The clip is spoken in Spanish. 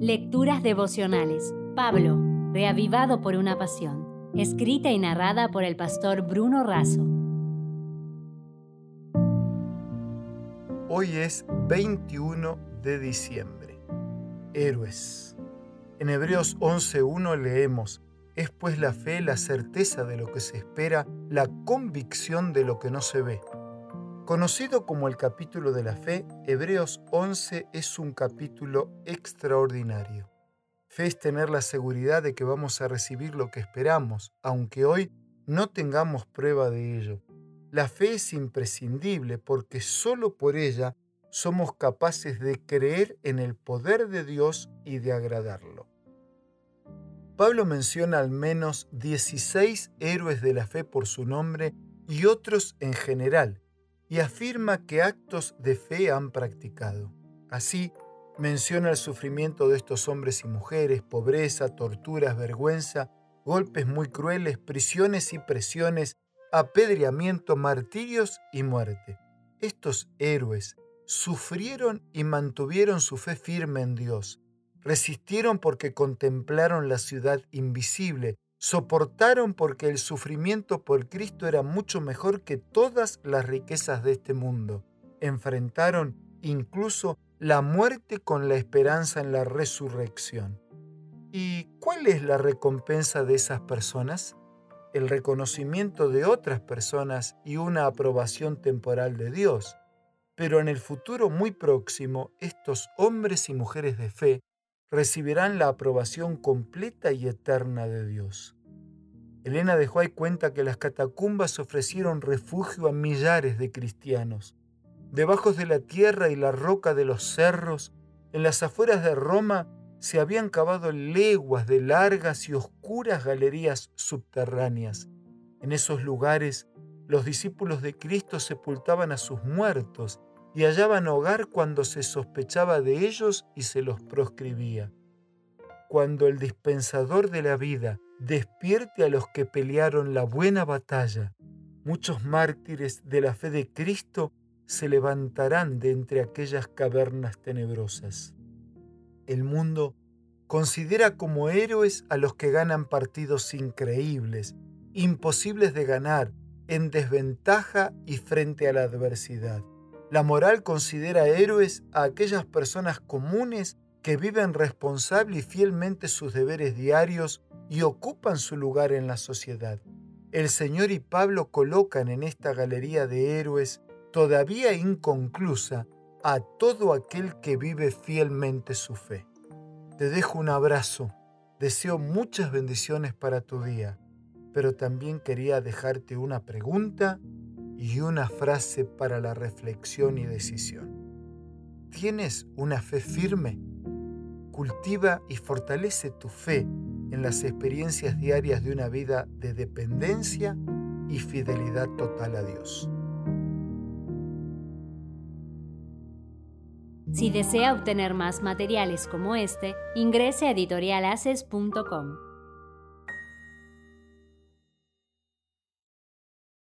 Lecturas devocionales. Pablo, reavivado por una pasión. Escrita y narrada por el pastor Bruno Razo. Hoy es 21 de diciembre. Héroes. En Hebreos 11.1 leemos, es pues la fe la certeza de lo que se espera, la convicción de lo que no se ve. Conocido como el capítulo de la fe, Hebreos 11 es un capítulo extraordinario. Fe es tener la seguridad de que vamos a recibir lo que esperamos, aunque hoy no tengamos prueba de ello. La fe es imprescindible porque solo por ella somos capaces de creer en el poder de Dios y de agradarlo. Pablo menciona al menos 16 héroes de la fe por su nombre y otros en general, y afirma que actos de fe han practicado. Así, menciona el sufrimiento de estos hombres y mujeres, pobreza, torturas, vergüenza, golpes muy crueles, prisiones y presiones, apedreamiento, martirios y muerte. Estos héroes sufrieron y mantuvieron su fe firme en Dios. Resistieron porque contemplaron la ciudad invisible, soportaron porque el sufrimiento por Cristo era mucho mejor que todas las riquezas de este mundo. Enfrentaron incluso la muerte con la esperanza en la resurrección. ¿Y cuál es la recompensa de esas personas? El reconocimiento de otras personas y una aprobación temporal de Dios. Pero en el futuro muy próximo, estos hombres y mujeres de fe recibirán la aprobación completa y eterna de Dios. Elena de Huay cuenta que las catacumbas ofrecieron refugio a millares de cristianos. Debajo de la tierra y la roca de los cerros, en las afueras de Roma, se habían cavado leguas de largas y oscuras galerías subterráneas. En esos lugares, los discípulos de Cristo sepultaban a sus muertos y hallaban hogar cuando se sospechaba de ellos y se los proscribía. Cuando el dispensador de la vida despierte a los que pelearon la buena batalla, muchos mártires de la fe de Cristo se levantarán de entre aquellas cavernas tenebrosas. El mundo considera como héroes a los que ganan partidos increíbles, imposibles de ganar, en desventaja y frente a la adversidad. La moral considera héroes a aquellas personas comunes que viven responsable y fielmente sus deberes diarios y ocupan su lugar en la sociedad. El Señor y Pablo colocan en esta galería de héroes todavía inconclusa a todo aquel que vive fielmente su fe. Te dejo un abrazo, deseo muchas bendiciones para tu día, pero también quería dejarte una pregunta y una frase para la reflexión y decisión. ¿Tienes una fe firme? Cultiva y fortalece tu fe en las experiencias diarias de una vida de dependencia y fidelidad total a Dios. Si desea obtener más materiales como este, ingrese a editorialaces.com.